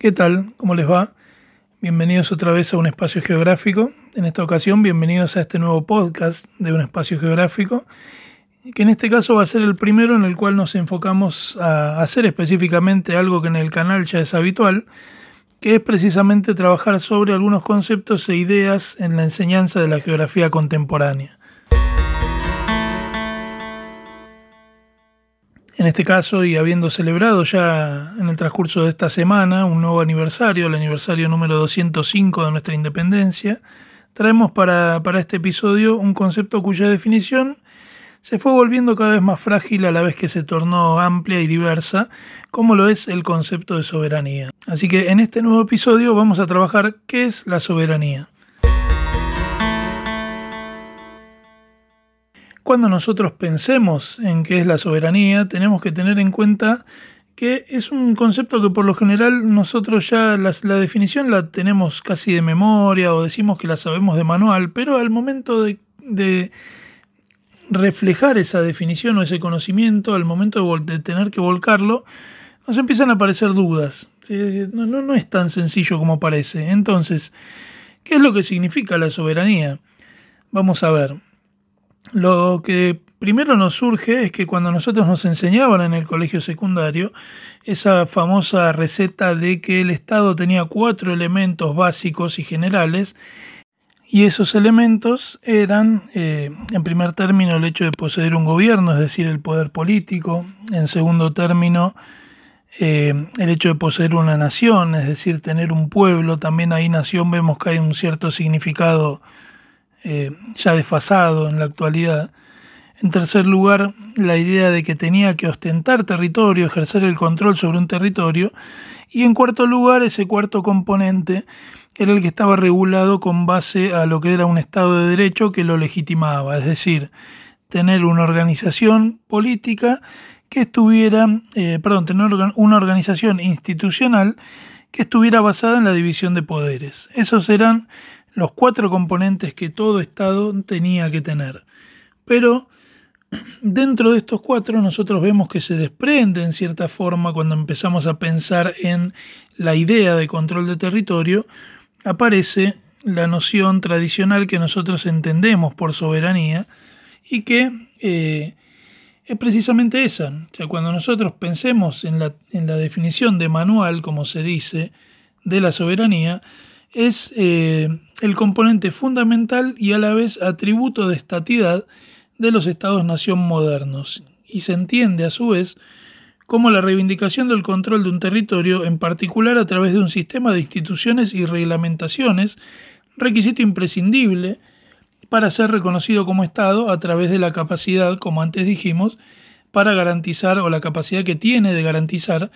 ¿Qué tal? ¿Cómo les va? Bienvenidos otra vez a un espacio geográfico. En esta ocasión, bienvenidos a este nuevo podcast de un espacio geográfico, que en este caso va a ser el primero en el cual nos enfocamos a hacer específicamente algo que en el canal ya es habitual, que es precisamente trabajar sobre algunos conceptos e ideas en la enseñanza de la geografía contemporánea. En este caso, y habiendo celebrado ya en el transcurso de esta semana un nuevo aniversario, el aniversario número 205 de nuestra independencia, traemos para, para este episodio un concepto cuya definición se fue volviendo cada vez más frágil a la vez que se tornó amplia y diversa, como lo es el concepto de soberanía. Así que en este nuevo episodio vamos a trabajar qué es la soberanía. Cuando nosotros pensemos en qué es la soberanía, tenemos que tener en cuenta que es un concepto que por lo general nosotros ya la, definición la tenemos casi de memoria o decimos que la sabemos de manual, pero al momento de, reflejar esa definición o ese conocimiento, al momento de, tener que volcarlo, nos empiezan a aparecer dudas. No, no es tan sencillo como parece. Entonces, ¿qué es lo que significa la soberanía? Vamos a ver. Lo que primero nos surge es que cuando nosotros nos enseñaban en el colegio secundario, esa famosa receta de que el Estado tenía cuatro elementos básicos y generales, y esos elementos eran, eh, en primer término, el hecho de poseer un gobierno, es decir, el poder político, en segundo término, eh, el hecho de poseer una nación, es decir, tener un pueblo, también ahí nación vemos que hay un cierto significado eh, ya desfasado en la actualidad. En tercer lugar, la idea de que tenía que ostentar territorio, ejercer el control sobre un territorio. Y en cuarto lugar, ese cuarto componente era el que estaba regulado con base a lo que era un Estado de Derecho que lo legitimaba, es decir, tener una organización política que estuviera, eh, perdón, tener una organización institucional que estuviera basada en la división de poderes. Esos eran los cuatro componentes que todo Estado tenía que tener. Pero dentro de estos cuatro nosotros vemos que se desprende en cierta forma cuando empezamos a pensar en la idea de control de territorio, aparece la noción tradicional que nosotros entendemos por soberanía y que eh, es precisamente esa. O sea, cuando nosotros pensemos en la, en la definición de manual, como se dice, de la soberanía, es eh, el componente fundamental y a la vez atributo de estatidad de los estados-nación modernos, y se entiende a su vez como la reivindicación del control de un territorio, en particular a través de un sistema de instituciones y reglamentaciones, requisito imprescindible para ser reconocido como Estado a través de la capacidad, como antes dijimos, para garantizar o la capacidad que tiene de garantizar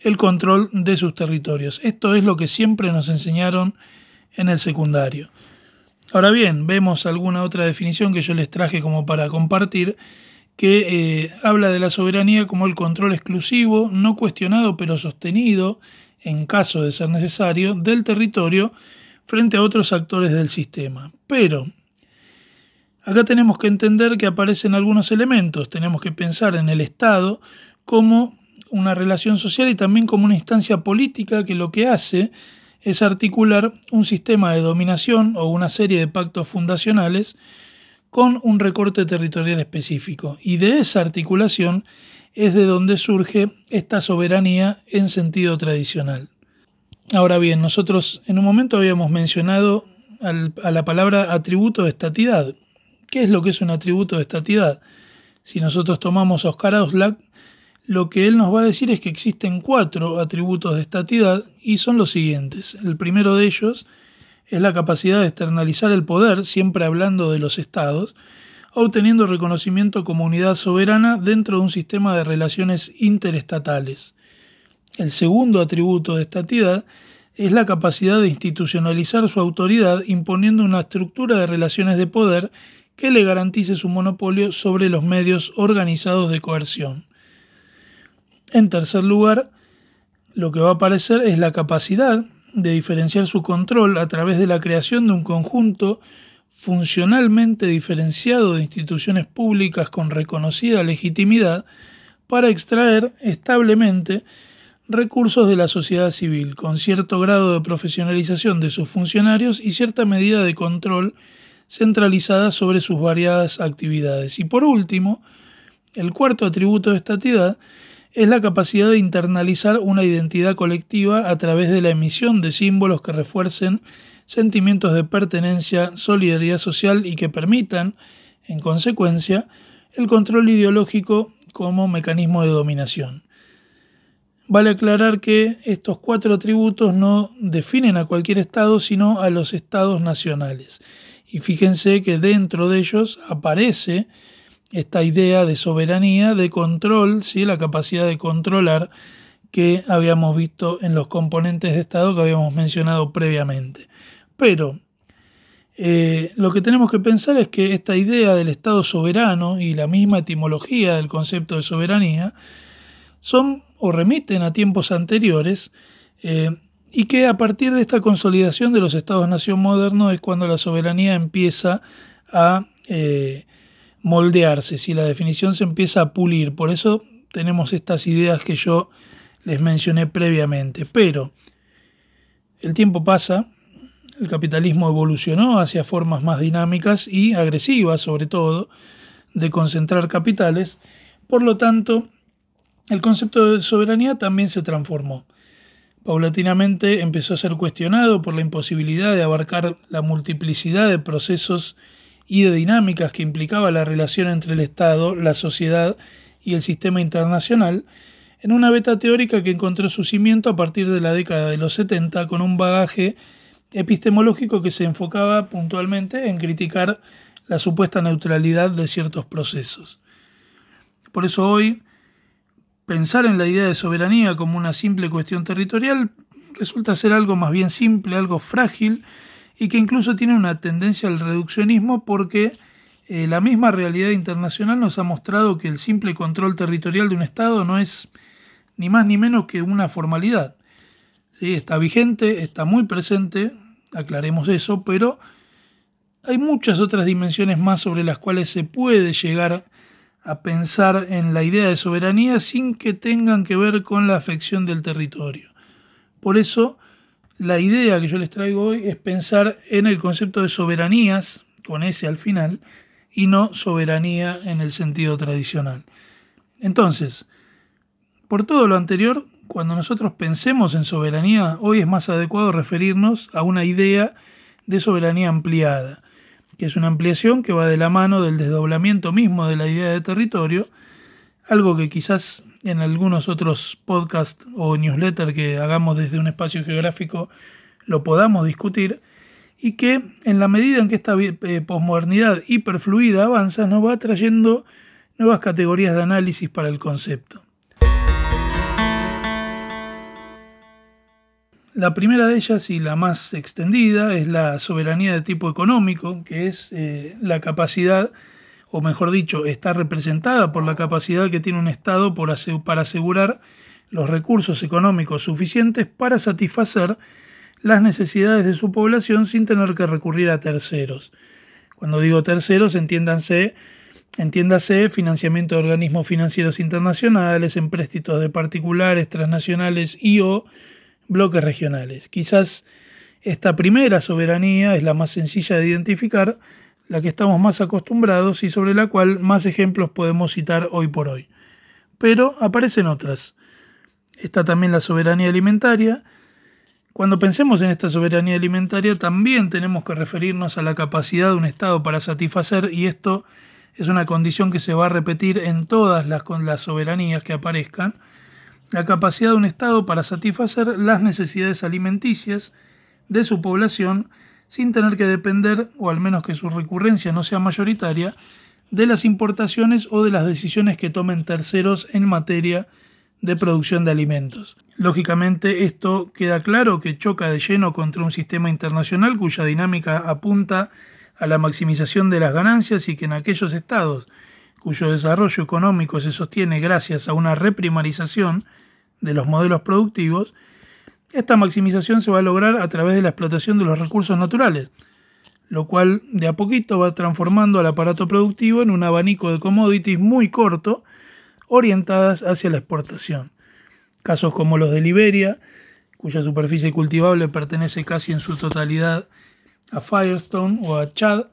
el control de sus territorios. Esto es lo que siempre nos enseñaron en el secundario. Ahora bien, vemos alguna otra definición que yo les traje como para compartir, que eh, habla de la soberanía como el control exclusivo, no cuestionado pero sostenido, en caso de ser necesario, del territorio frente a otros actores del sistema. Pero acá tenemos que entender que aparecen algunos elementos, tenemos que pensar en el Estado como una relación social y también como una instancia política que lo que hace es articular un sistema de dominación o una serie de pactos fundacionales con un recorte territorial específico. Y de esa articulación es de donde surge esta soberanía en sentido tradicional. Ahora bien, nosotros en un momento habíamos mencionado a la palabra atributo de estatidad. ¿Qué es lo que es un atributo de estatidad? Si nosotros tomamos a Oscar Auslack, lo que él nos va a decir es que existen cuatro atributos de estatidad y son los siguientes. El primero de ellos es la capacidad de externalizar el poder, siempre hablando de los estados, obteniendo reconocimiento como unidad soberana dentro de un sistema de relaciones interestatales. El segundo atributo de estatidad es la capacidad de institucionalizar su autoridad imponiendo una estructura de relaciones de poder que le garantice su monopolio sobre los medios organizados de coerción. En tercer lugar, lo que va a aparecer es la capacidad de diferenciar su control a través de la creación de un conjunto funcionalmente diferenciado de instituciones públicas con reconocida legitimidad para extraer establemente recursos de la sociedad civil, con cierto grado de profesionalización de sus funcionarios y cierta medida de control centralizada sobre sus variadas actividades. Y por último, el cuarto atributo de estatidad es la capacidad de internalizar una identidad colectiva a través de la emisión de símbolos que refuercen sentimientos de pertenencia, solidaridad social y que permitan, en consecuencia, el control ideológico como mecanismo de dominación. Vale aclarar que estos cuatro atributos no definen a cualquier Estado, sino a los Estados nacionales. Y fíjense que dentro de ellos aparece esta idea de soberanía, de control, ¿sí? la capacidad de controlar que habíamos visto en los componentes de Estado que habíamos mencionado previamente. Pero eh, lo que tenemos que pensar es que esta idea del Estado soberano y la misma etimología del concepto de soberanía son o remiten a tiempos anteriores eh, y que a partir de esta consolidación de los estados-nación modernos es cuando la soberanía empieza a eh, moldearse, si la definición se empieza a pulir. Por eso tenemos estas ideas que yo les mencioné previamente. Pero el tiempo pasa, el capitalismo evolucionó hacia formas más dinámicas y agresivas, sobre todo, de concentrar capitales. Por lo tanto, el concepto de soberanía también se transformó. Paulatinamente empezó a ser cuestionado por la imposibilidad de abarcar la multiplicidad de procesos y de dinámicas que implicaba la relación entre el Estado, la sociedad y el sistema internacional, en una beta teórica que encontró su cimiento a partir de la década de los 70 con un bagaje epistemológico que se enfocaba puntualmente en criticar la supuesta neutralidad de ciertos procesos. Por eso hoy Pensar en la idea de soberanía como una simple cuestión territorial resulta ser algo más bien simple, algo frágil y que incluso tiene una tendencia al reduccionismo porque eh, la misma realidad internacional nos ha mostrado que el simple control territorial de un Estado no es ni más ni menos que una formalidad. ¿Sí? Está vigente, está muy presente, aclaremos eso, pero hay muchas otras dimensiones más sobre las cuales se puede llegar a pensar en la idea de soberanía sin que tengan que ver con la afección del territorio. Por eso, la idea que yo les traigo hoy es pensar en el concepto de soberanías, con ese al final, y no soberanía en el sentido tradicional. Entonces, por todo lo anterior, cuando nosotros pensemos en soberanía, hoy es más adecuado referirnos a una idea de soberanía ampliada, que es una ampliación que va de la mano del desdoblamiento mismo de la idea de territorio, algo que quizás en algunos otros podcasts o newsletters que hagamos desde un espacio geográfico lo podamos discutir, y que en la medida en que esta eh, posmodernidad hiperfluida avanza, nos va trayendo nuevas categorías de análisis para el concepto. La primera de ellas y la más extendida es la soberanía de tipo económico, que es eh, la capacidad, o mejor dicho, está representada por la capacidad que tiene un Estado para asegurar los recursos económicos suficientes para satisfacer las necesidades de su población sin tener que recurrir a terceros. Cuando digo terceros, entiéndase financiamiento de organismos financieros internacionales, empréstitos de particulares, transnacionales y o bloques regionales. Quizás esta primera soberanía es la más sencilla de identificar, la que estamos más acostumbrados y sobre la cual más ejemplos podemos citar hoy por hoy. Pero aparecen otras. Está también la soberanía alimentaria. Cuando pensemos en esta soberanía alimentaria también tenemos que referirnos a la capacidad de un Estado para satisfacer, y esto es una condición que se va a repetir en todas las, las soberanías que aparezcan, la capacidad de un Estado para satisfacer las necesidades alimenticias de su población sin tener que depender, o al menos que su recurrencia no sea mayoritaria, de las importaciones o de las decisiones que tomen terceros en materia de producción de alimentos. Lógicamente esto queda claro que choca de lleno contra un sistema internacional cuya dinámica apunta a la maximización de las ganancias y que en aquellos estados cuyo desarrollo económico se sostiene gracias a una reprimarización de los modelos productivos, esta maximización se va a lograr a través de la explotación de los recursos naturales, lo cual de a poquito va transformando al aparato productivo en un abanico de commodities muy corto orientadas hacia la exportación. Casos como los de Liberia, cuya superficie cultivable pertenece casi en su totalidad a Firestone o a Chad,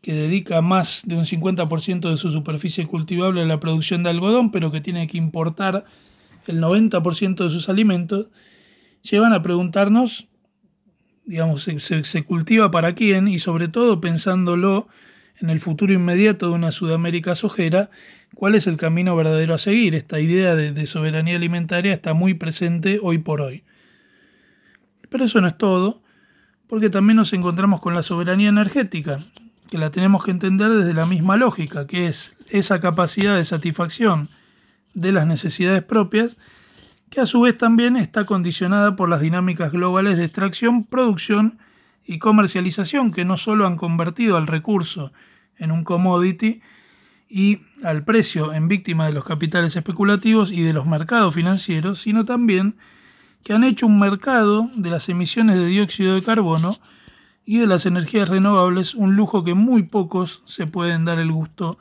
que dedica más de un 50% de su superficie cultivable a la producción de algodón, pero que tiene que importar el 90% de sus alimentos, llevan a preguntarnos, digamos, se, se, cultiva para quién y sobre todo pensándolo en el futuro inmediato de una Sudamérica sojera, cuál es el camino verdadero a seguir. Esta idea de, de soberanía alimentaria está muy presente hoy por hoy. Pero eso no es todo, porque también nos encontramos con la soberanía energética, que la tenemos que entender desde la misma lógica, que es esa capacidad de satisfacción de las necesidades propias, que a su vez también está condicionada por las dinámicas globales de extracción, producción y comercialización, que no solo han convertido al recurso en un commodity y al precio en víctima de los capitales especulativos y de los mercados financieros, sino también que han hecho un mercado de las emisiones de dióxido de carbono y de las energías renovables un lujo que muy pocos se pueden dar el gusto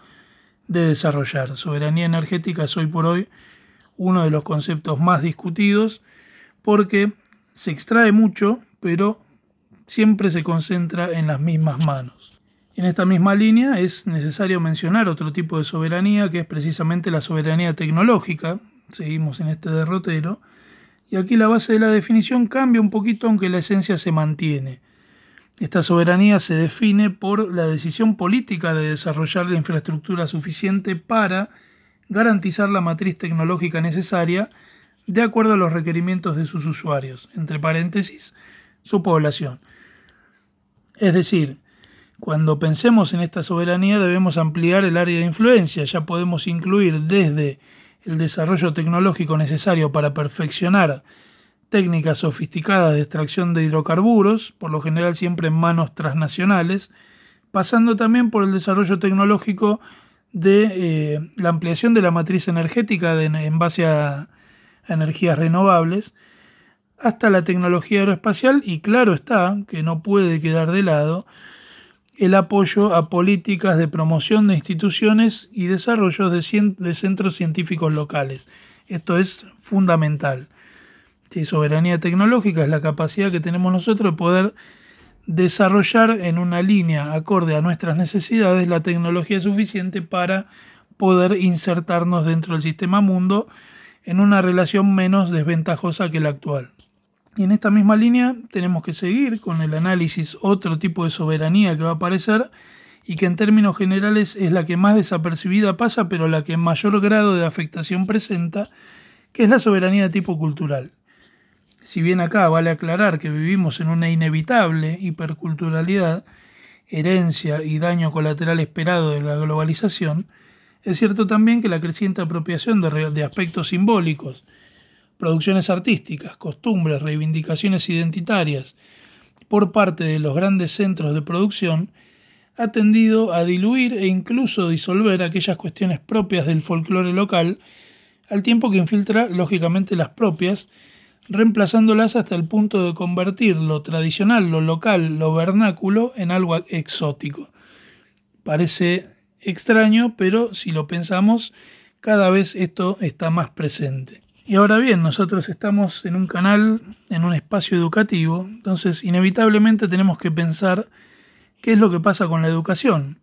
de desarrollar. Soberanía energética es hoy por hoy uno de los conceptos más discutidos porque se extrae mucho, pero siempre se concentra en las mismas manos. En esta misma línea es necesario mencionar otro tipo de soberanía que es precisamente la soberanía tecnológica. Seguimos en este derrotero. Y aquí la base de la definición cambia un poquito aunque la esencia se mantiene. Esta soberanía se define por la decisión política de desarrollar la infraestructura suficiente para garantizar la matriz tecnológica necesaria de acuerdo a los requerimientos de sus usuarios, entre paréntesis, su población. Es decir, cuando pensemos en esta soberanía debemos ampliar el área de influencia, ya podemos incluir desde el desarrollo tecnológico necesario para perfeccionar técnicas sofisticadas de extracción de hidrocarburos, por lo general siempre en manos transnacionales, pasando también por el desarrollo tecnológico de eh, la ampliación de la matriz energética en base a, energías renovables, hasta la tecnología aeroespacial y claro está que no puede quedar de lado el apoyo a políticas de promoción de instituciones y desarrollo de, de centros científicos locales. Esto es fundamental. Sí, soberanía tecnológica es la capacidad que tenemos nosotros de poder desarrollar en una línea acorde a nuestras necesidades la tecnología suficiente para poder insertarnos dentro del sistema mundo en una relación menos desventajosa que la actual. Y en esta misma línea tenemos que seguir con el análisis otro tipo de soberanía que va a aparecer y que en términos generales es la que más desapercibida pasa, pero la que en mayor grado de afectación presenta, que es la soberanía de tipo cultural. Si bien acá vale aclarar que vivimos en una inevitable hiperculturalidad, herencia y daño colateral esperado de la globalización, es cierto también que la creciente apropiación de, de aspectos simbólicos, producciones artísticas, costumbres, reivindicaciones identitarias por parte de los grandes centros de producción ha tendido a diluir e incluso disolver aquellas cuestiones propias del folclore local, al tiempo que infiltra lógicamente las propias reemplazándolas hasta el punto de convertir lo tradicional, lo local, lo vernáculo en algo exótico. Parece extraño, pero si lo pensamos, cada vez esto está más presente. Y ahora bien, nosotros estamos en un canal, en un espacio educativo, entonces inevitablemente tenemos que pensar qué es lo que pasa con la educación.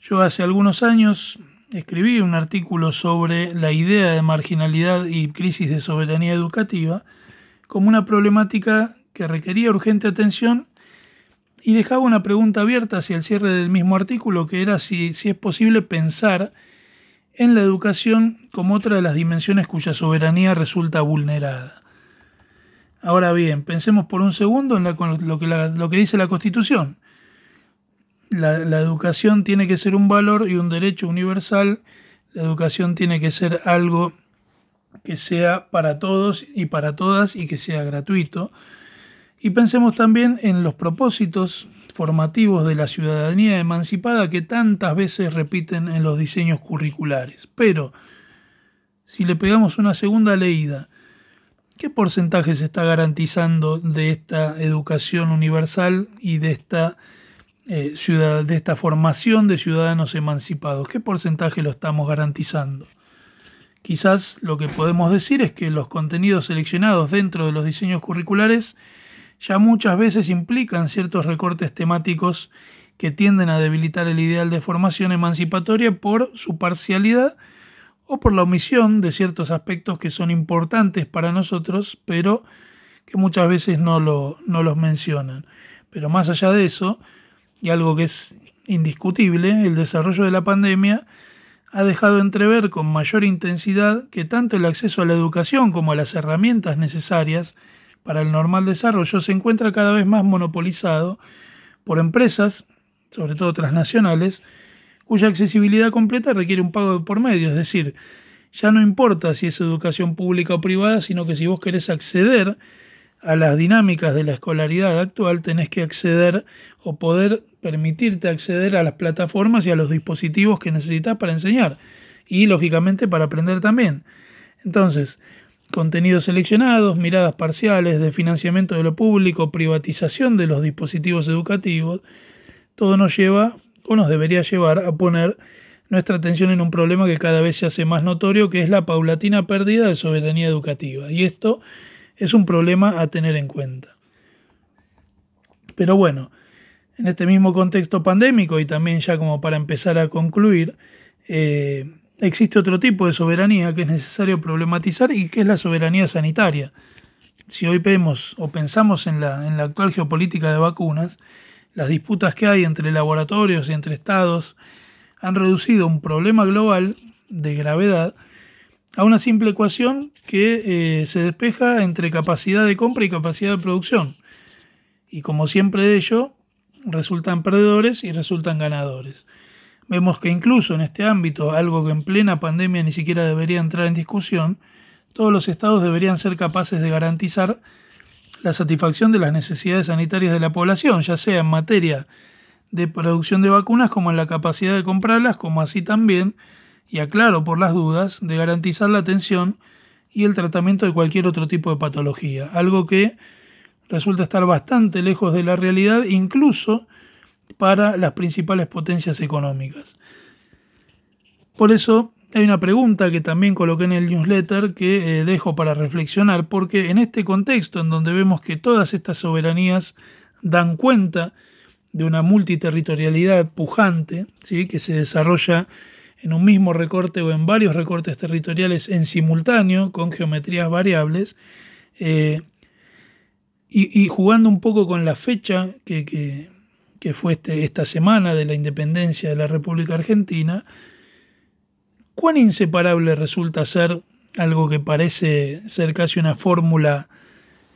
Yo hace algunos años escribí un artículo sobre la idea de marginalidad y crisis de soberanía educativa, como una problemática que requería urgente atención y dejaba una pregunta abierta hacia el cierre del mismo artículo, que era si, si es posible pensar en la educación como otra de las dimensiones cuya soberanía resulta vulnerada. Ahora bien, pensemos por un segundo en lo, que lo, que dice la Constitución. La, la educación tiene que ser un valor y un derecho universal. La educación tiene que ser algo que sea para todos y para todas y que sea gratuito. Y pensemos también en los propósitos formativos de la ciudadanía emancipada que tantas veces repiten en los diseños curriculares. Pero, si le pegamos una segunda leída, ¿qué porcentaje se está garantizando de esta educación universal y de esta, eh, ciudad, de esta formación de ciudadanos emancipados? ¿Qué porcentaje lo estamos garantizando? Quizás lo que podemos decir es que los contenidos seleccionados dentro de los diseños curriculares ya muchas veces implican ciertos recortes temáticos que tienden a debilitar el ideal de formación emancipatoria por su parcialidad o por la omisión de ciertos aspectos que son importantes para nosotros, pero que muchas veces no, lo, no los mencionan. Pero más allá de eso, y algo que es indiscutible, el desarrollo de la pandemia ha dejado entrever con mayor intensidad que tanto el acceso a la educación como a las herramientas necesarias para el normal desarrollo se encuentra cada vez más monopolizado por empresas, sobre todo transnacionales, cuya accesibilidad completa requiere un pago por medio, es decir, ya no importa si es educación pública o privada, sino que si vos querés acceder a las dinámicas de la escolaridad actual, tenés que acceder o poder permitirte acceder a las plataformas y a los dispositivos que necesitas para enseñar y lógicamente para aprender también. Entonces, contenidos seleccionados, miradas parciales de financiamiento de lo público, privatización de los dispositivos educativos, todo nos lleva o nos debería llevar a poner nuestra atención en un problema que cada vez se hace más notorio, que es la paulatina pérdida de soberanía educativa. Y esto es un problema a tener en cuenta. Pero bueno, en este mismo contexto pandémico y también ya como para empezar a concluir, eh, existe otro tipo de soberanía que es necesario problematizar y que es la soberanía sanitaria. Si hoy vemos o pensamos en la, actual geopolítica de vacunas, las disputas que hay entre laboratorios y entre estados han reducido un problema global de gravedad a una simple ecuación que eh, se despeja entre capacidad de compra y capacidad de producción. Y como siempre de ello, resultan perdedores y resultan ganadores. Vemos que incluso en este ámbito, algo que en plena pandemia ni siquiera debería entrar en discusión, todos los estados deberían ser capaces de garantizar la satisfacción de las necesidades sanitarias de la población, ya sea en materia de producción de vacunas como en la capacidad de comprarlas, como así también, y aclaro por las dudas, de garantizar la atención y el tratamiento de cualquier otro tipo de patología, algo que resulta estar bastante lejos de la realidad, incluso para las principales potencias económicas. Por eso hay una pregunta que también coloqué en el newsletter que eh, dejo para reflexionar, porque en este contexto en donde vemos que todas estas soberanías dan cuenta de una multiterritorialidad pujante, ¿sí? que se desarrolla en un mismo recorte o en varios recortes territoriales en simultáneo, con geometrías variables, eh, y, jugando un poco con la fecha que, que, fue este, esta semana de la independencia de la República Argentina, ¿cuán inseparable resulta ser algo que parece ser casi una fórmula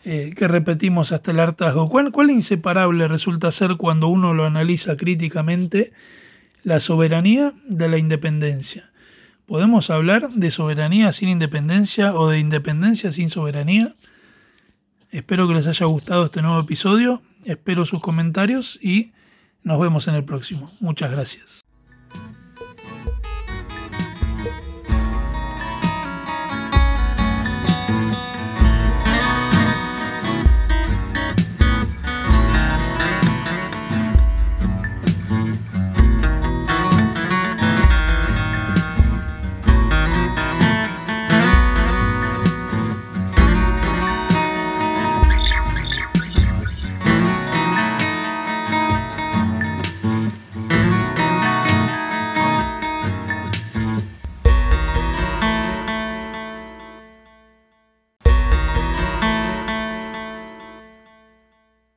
eh, que repetimos hasta el hartazgo? ¿Cuán, ¿Cuán inseparable resulta ser cuando uno lo analiza críticamente la soberanía de la independencia? ¿Podemos hablar de soberanía sin independencia o de independencia sin soberanía? Espero que les haya gustado este nuevo episodio, espero sus comentarios y nos vemos en el próximo. Muchas gracias.